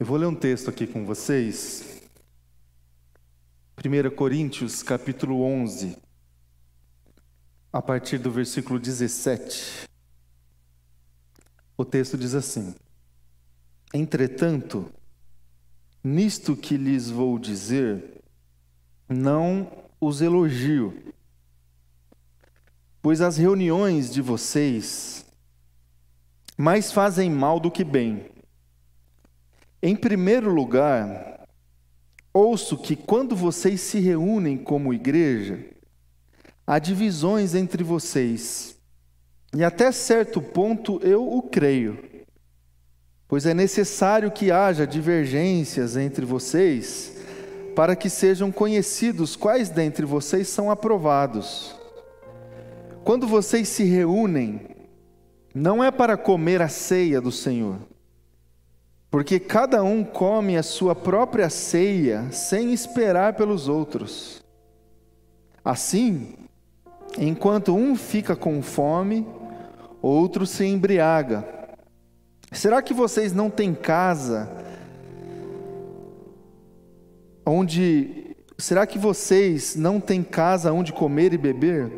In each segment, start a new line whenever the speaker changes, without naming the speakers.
Eu vou ler um texto aqui com vocês. 1 Coríntios, capítulo 11, a partir do versículo 17. O texto diz assim: Entretanto, nisto que lhes vou dizer, não os elogio, pois as reuniões de vocês mais fazem mal do que bem. Em primeiro lugar, ouço que quando vocês se reúnem como igreja, há divisões entre vocês, e até certo ponto eu o creio, pois é necessário que haja divergências entre vocês, para que sejam conhecidos quais dentre vocês são aprovados. Quando vocês se reúnem, não é para comer a ceia do Senhor, porque cada um come a sua própria ceia sem esperar pelos outros. Assim, enquanto um fica com fome, outro se embriaga. Será que vocês não têm casa onde será que vocês não têm casa onde comer e beber?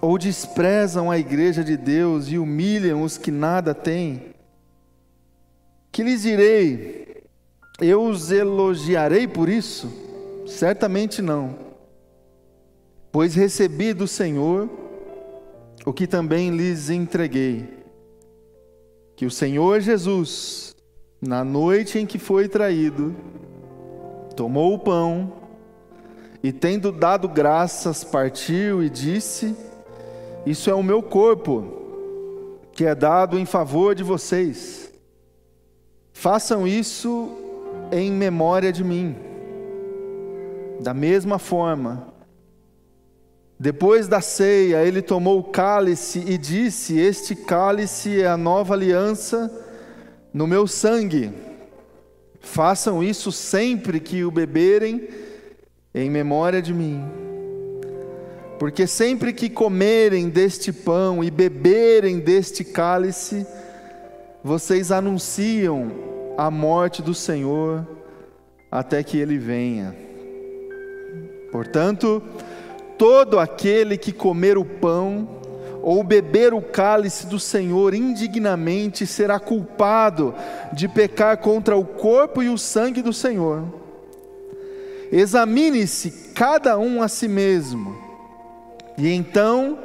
Ou desprezam a igreja de Deus e humilham os que nada têm? Que lhes direi? Eu os elogiarei por isso? Certamente não. Pois recebi do Senhor o que também lhes entreguei: que o Senhor Jesus, na noite em que foi traído, tomou o pão e, tendo dado graças, partiu e disse: Isso é o meu corpo, que é dado em favor de vocês. Façam isso em memória de mim. Da mesma forma, depois da ceia, ele tomou o cálice e disse: Este cálice é a nova aliança no meu sangue. Façam isso sempre que o beberem, em memória de mim. Porque sempre que comerem deste pão e beberem deste cálice, vocês anunciam a morte do Senhor até que ele venha. Portanto, todo aquele que comer o pão ou beber o cálice do Senhor indignamente será culpado de pecar contra o corpo e o sangue do Senhor. Examine-se cada um a si mesmo, e então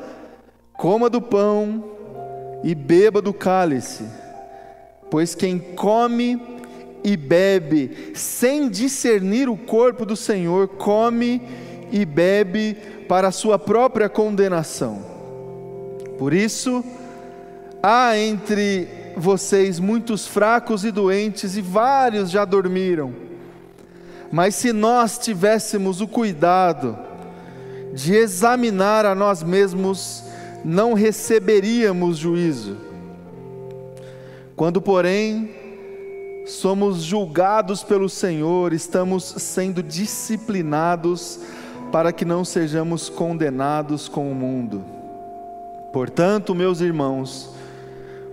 coma do pão e beba do cálice. Pois quem come e bebe sem discernir o corpo do Senhor, come e bebe para a sua própria condenação. Por isso, há entre vocês muitos fracos e doentes, e vários já dormiram. Mas se nós tivéssemos o cuidado de examinar a nós mesmos, não receberíamos juízo. Quando, porém, somos julgados pelo Senhor, estamos sendo disciplinados para que não sejamos condenados com o mundo. Portanto, meus irmãos,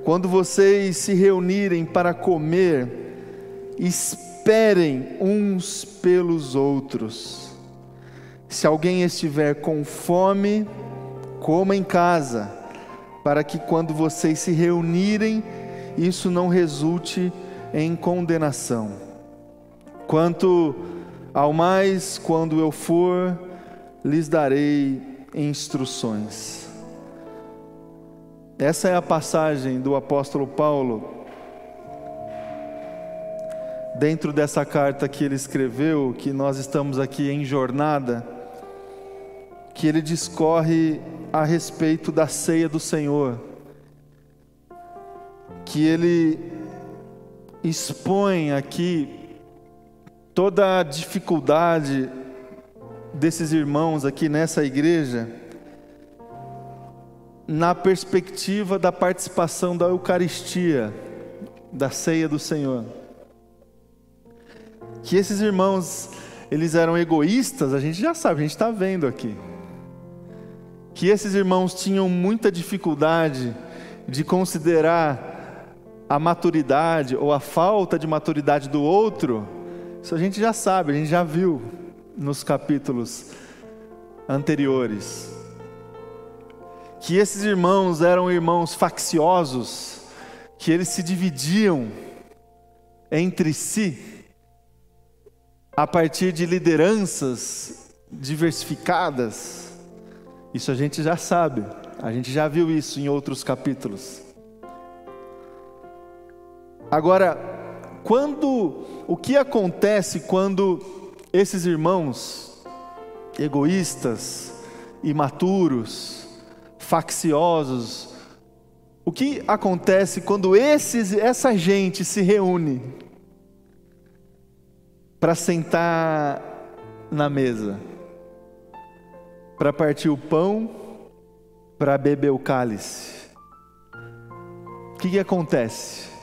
quando vocês se reunirem para comer, esperem uns pelos outros. Se alguém estiver com fome, coma em casa, para que quando vocês se reunirem, isso não resulte em condenação. Quanto ao mais, quando eu for, lhes darei instruções. Essa é a passagem do apóstolo Paulo, dentro dessa carta que ele escreveu, que nós estamos aqui em jornada, que ele discorre a respeito da ceia do Senhor que ele expõe aqui toda a dificuldade desses irmãos aqui nessa igreja, na perspectiva da participação da Eucaristia, da ceia do Senhor. Que esses irmãos, eles eram egoístas, a gente já sabe, a gente está vendo aqui. Que esses irmãos tinham muita dificuldade de considerar a maturidade ou a falta de maturidade do outro, isso a gente já sabe, a gente já viu nos capítulos anteriores. Que esses irmãos eram irmãos facciosos, que eles se dividiam entre si a partir de lideranças diversificadas. Isso a gente já sabe, a gente já viu isso em outros capítulos. Agora, quando o que acontece quando esses irmãos egoístas, imaturos, facciosos, o que acontece quando esses, essa gente se reúne para sentar na mesa, para partir o pão, para beber o cálice? O que, que acontece?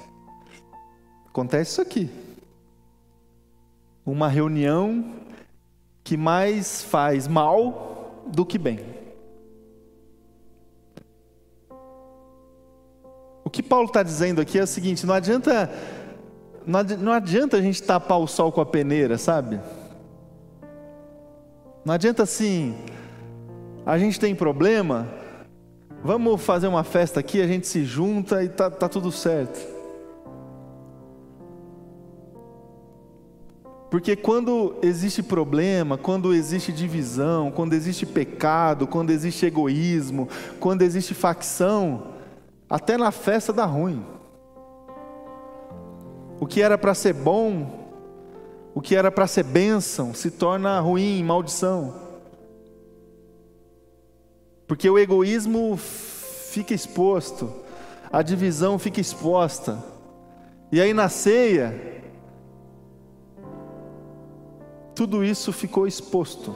Acontece isso aqui. Uma reunião que mais faz mal do que bem. O que Paulo está dizendo aqui é o seguinte: não adianta, não adianta a gente tapar o sol com a peneira, sabe? Não adianta assim, a gente tem problema, vamos fazer uma festa aqui, a gente se junta e tá, tá tudo certo. Porque quando existe problema, quando existe divisão, quando existe pecado, quando existe egoísmo, quando existe facção, até na festa dá ruim. O que era para ser bom, o que era para ser bênção, se torna ruim, maldição. Porque o egoísmo fica exposto, a divisão fica exposta. E aí na ceia, tudo isso ficou exposto.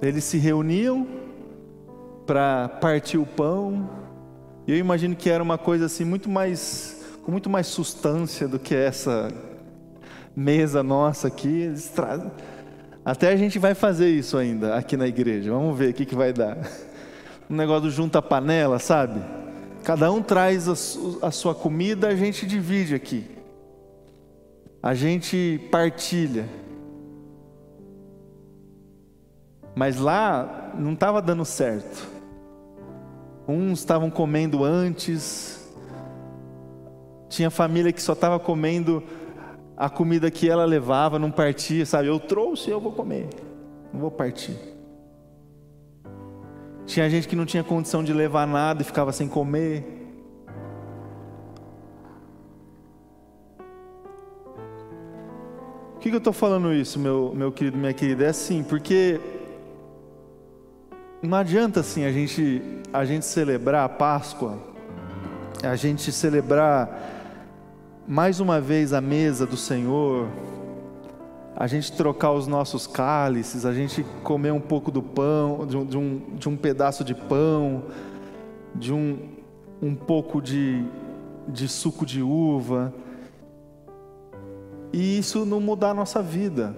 Eles se reuniam para partir o pão, e eu imagino que era uma coisa assim muito mais com muito mais substância do que essa mesa nossa aqui. Até a gente vai fazer isso ainda aqui na igreja. Vamos ver o que, que vai dar. Um negócio do junta panela, sabe? Cada um traz a, a sua comida, a gente divide aqui a gente partilha. Mas lá não estava dando certo. Uns estavam comendo antes, tinha família que só estava comendo a comida que ela levava, não partia, sabe? Eu trouxe, eu vou comer, não vou partir. Tinha gente que não tinha condição de levar nada e ficava sem comer. Que, que eu estou falando isso, meu, meu querido, minha querida? É assim, porque não adianta assim a gente, a gente celebrar a Páscoa, a gente celebrar mais uma vez a mesa do Senhor, a gente trocar os nossos cálices, a gente comer um pouco do pão, de um, de um, de um pedaço de pão, de um, um pouco de, de suco de uva, e isso não mudar a nossa vida.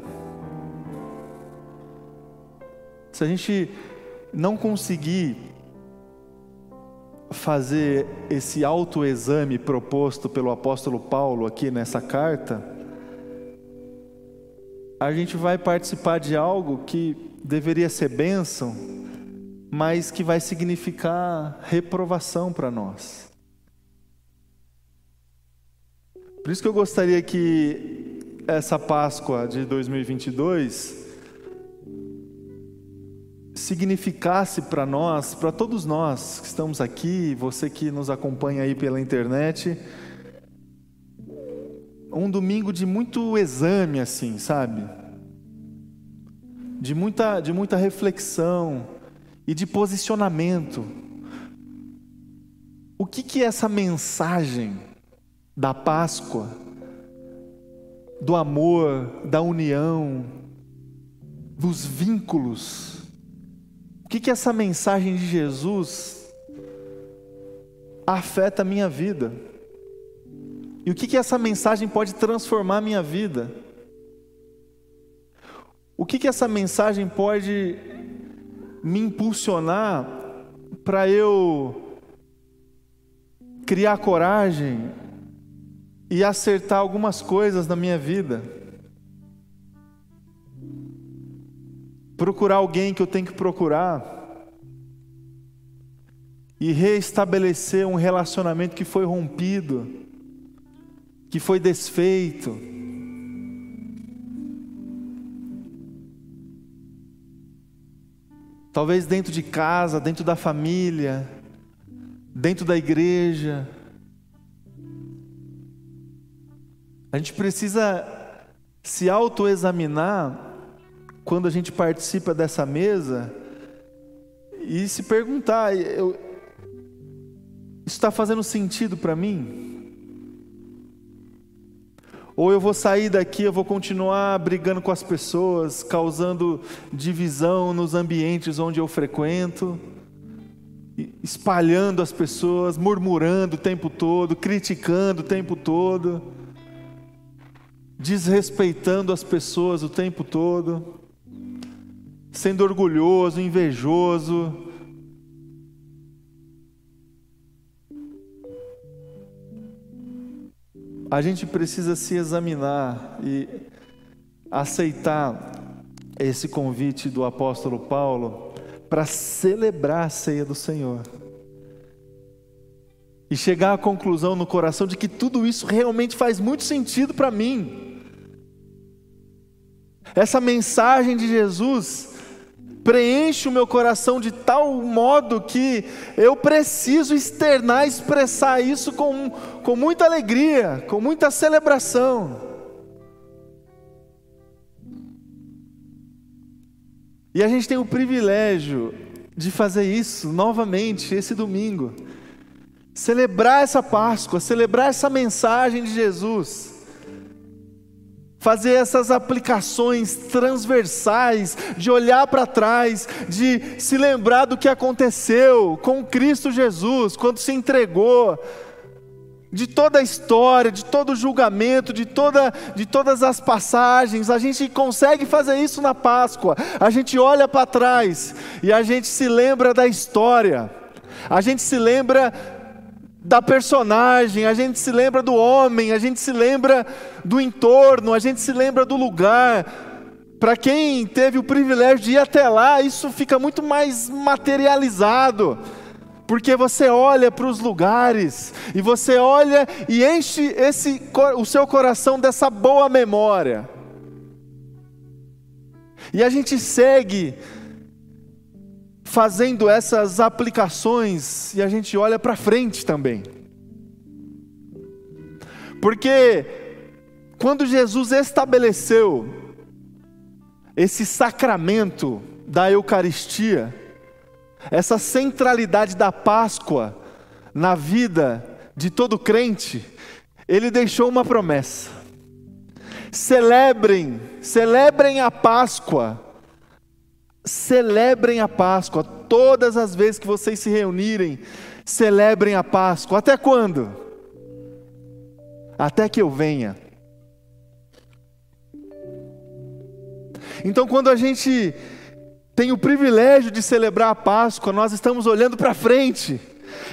Se a gente não conseguir fazer esse autoexame proposto pelo apóstolo Paulo aqui nessa carta, a gente vai participar de algo que deveria ser bênção, mas que vai significar reprovação para nós. Por isso que eu gostaria que essa Páscoa de 2022 significasse para nós, para todos nós que estamos aqui, você que nos acompanha aí pela internet, um domingo de muito exame assim, sabe? De muita de muita reflexão e de posicionamento. O que que é essa mensagem da Páscoa, do amor, da união, dos vínculos. O que, que essa mensagem de Jesus afeta a minha vida? E o que, que essa mensagem pode transformar a minha vida? O que, que essa mensagem pode me impulsionar para eu criar coragem e acertar algumas coisas na minha vida. Procurar alguém que eu tenho que procurar. E reestabelecer um relacionamento que foi rompido, que foi desfeito. Talvez dentro de casa, dentro da família, dentro da igreja. A gente precisa se autoexaminar quando a gente participa dessa mesa e se perguntar: eu, isso está fazendo sentido para mim? Ou eu vou sair daqui, eu vou continuar brigando com as pessoas, causando divisão nos ambientes onde eu frequento, espalhando as pessoas, murmurando o tempo todo, criticando o tempo todo desrespeitando as pessoas o tempo todo, sendo orgulhoso, invejoso. A gente precisa se examinar e aceitar esse convite do apóstolo Paulo para celebrar a ceia do Senhor. E chegar à conclusão no coração de que tudo isso realmente faz muito sentido para mim. Essa mensagem de Jesus preenche o meu coração de tal modo que eu preciso externar, expressar isso com, com muita alegria, com muita celebração. E a gente tem o privilégio de fazer isso novamente esse domingo. Celebrar essa Páscoa, celebrar essa mensagem de Jesus fazer essas aplicações transversais, de olhar para trás, de se lembrar do que aconteceu com Cristo Jesus, quando se entregou, de toda a história, de todo o julgamento, de, toda, de todas as passagens, a gente consegue fazer isso na Páscoa, a gente olha para trás e a gente se lembra da história, a gente se lembra da personagem, a gente se lembra do homem, a gente se lembra do entorno, a gente se lembra do lugar. Para quem teve o privilégio de ir até lá, isso fica muito mais materializado, porque você olha para os lugares e você olha e enche esse, o seu coração dessa boa memória. E a gente segue fazendo essas aplicações e a gente olha para frente também. Porque quando Jesus estabeleceu esse sacramento da Eucaristia, essa centralidade da Páscoa na vida de todo crente, ele deixou uma promessa. Celebrem, celebrem a Páscoa celebrem a Páscoa. Todas as vezes que vocês se reunirem, celebrem a Páscoa. Até quando? Até que eu venha. Então, quando a gente tem o privilégio de celebrar a Páscoa, nós estamos olhando para frente.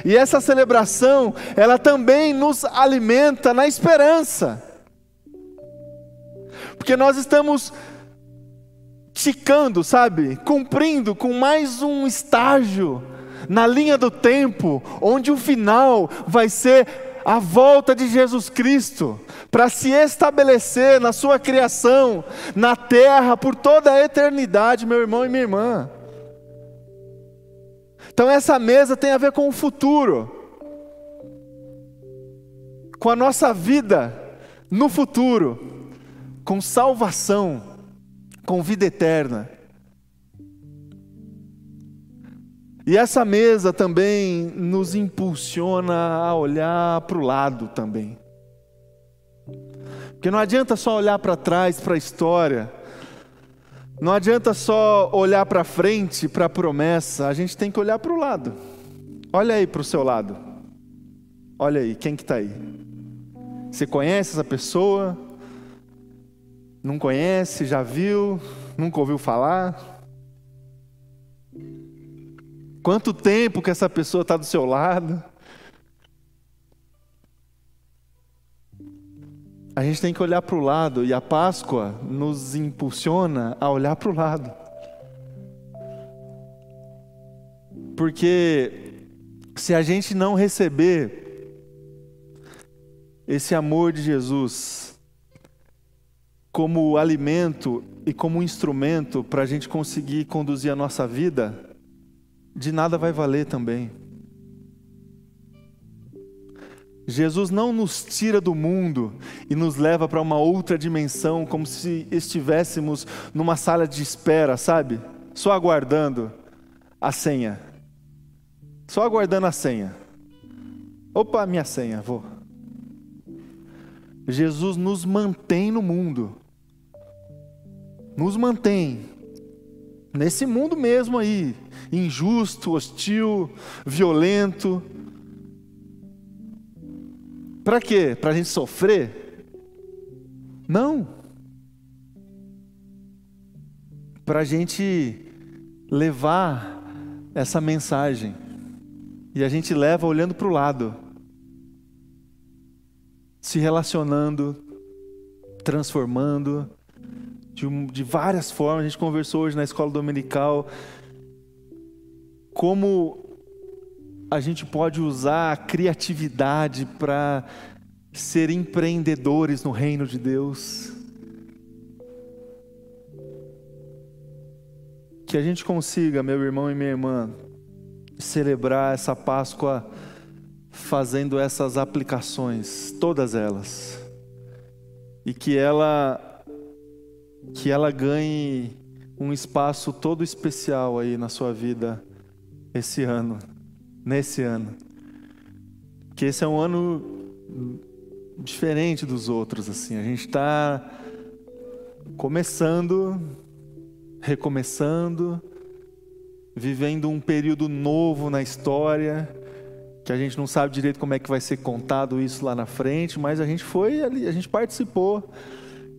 E essa celebração, ela também nos alimenta na esperança. Porque nós estamos ticando, sabe? Cumprindo com mais um estágio na linha do tempo, onde o final vai ser a volta de Jesus Cristo para se estabelecer na sua criação, na terra por toda a eternidade, meu irmão e minha irmã. Então essa mesa tem a ver com o futuro. Com a nossa vida no futuro, com salvação com vida eterna. E essa mesa também nos impulsiona a olhar para o lado também. Porque não adianta só olhar para trás, para a história. Não adianta só olhar para frente, para a promessa. A gente tem que olhar para o lado. Olha aí para o seu lado. Olha aí, quem que está aí? Você conhece essa pessoa? não conhece, já viu, nunca ouviu falar. Quanto tempo que essa pessoa está do seu lado? A gente tem que olhar para o lado e a Páscoa nos impulsiona a olhar para o lado. Porque se a gente não receber esse amor de Jesus, como alimento e como instrumento para a gente conseguir conduzir a nossa vida, de nada vai valer também. Jesus não nos tira do mundo e nos leva para uma outra dimensão, como se estivéssemos numa sala de espera, sabe? Só aguardando a senha. Só aguardando a senha. Opa, minha senha, vou. Jesus nos mantém no mundo. Nos mantém nesse mundo mesmo aí, injusto, hostil, violento para quê? Para a gente sofrer? Não. Para a gente levar essa mensagem. E a gente leva olhando para o lado, se relacionando, transformando, de, de, várias formas. A gente conversou hoje na escola dominical como a gente pode usar a criatividade para ser empreendedores no reino de Deus. Que a gente consiga, meu irmão e minha irmã, celebrar essa Páscoa fazendo essas aplicações, todas elas. E que ela que ela ganhe um espaço todo especial aí na sua vida esse ano nesse ano. Que esse é um ano diferente dos outros, assim. A gente está começando, recomeçando, vivendo um período novo na história, que a gente não sabe direito como é que vai ser contado isso lá na frente, mas a gente foi ali, a gente participou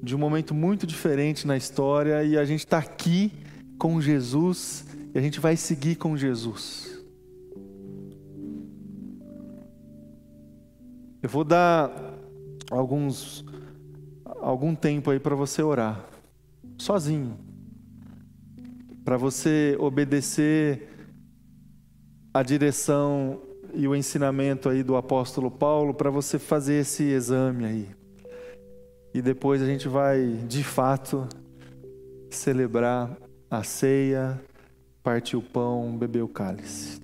de um momento muito diferente na história e a gente está aqui com Jesus e a gente vai seguir com Jesus. Eu vou dar alguns algum tempo aí para você orar, sozinho, para você obedecer a direção e o ensinamento aí do apóstolo Paulo, para você fazer esse exame aí. E depois a gente vai, de fato, celebrar a ceia, partir o pão, beber o cálice.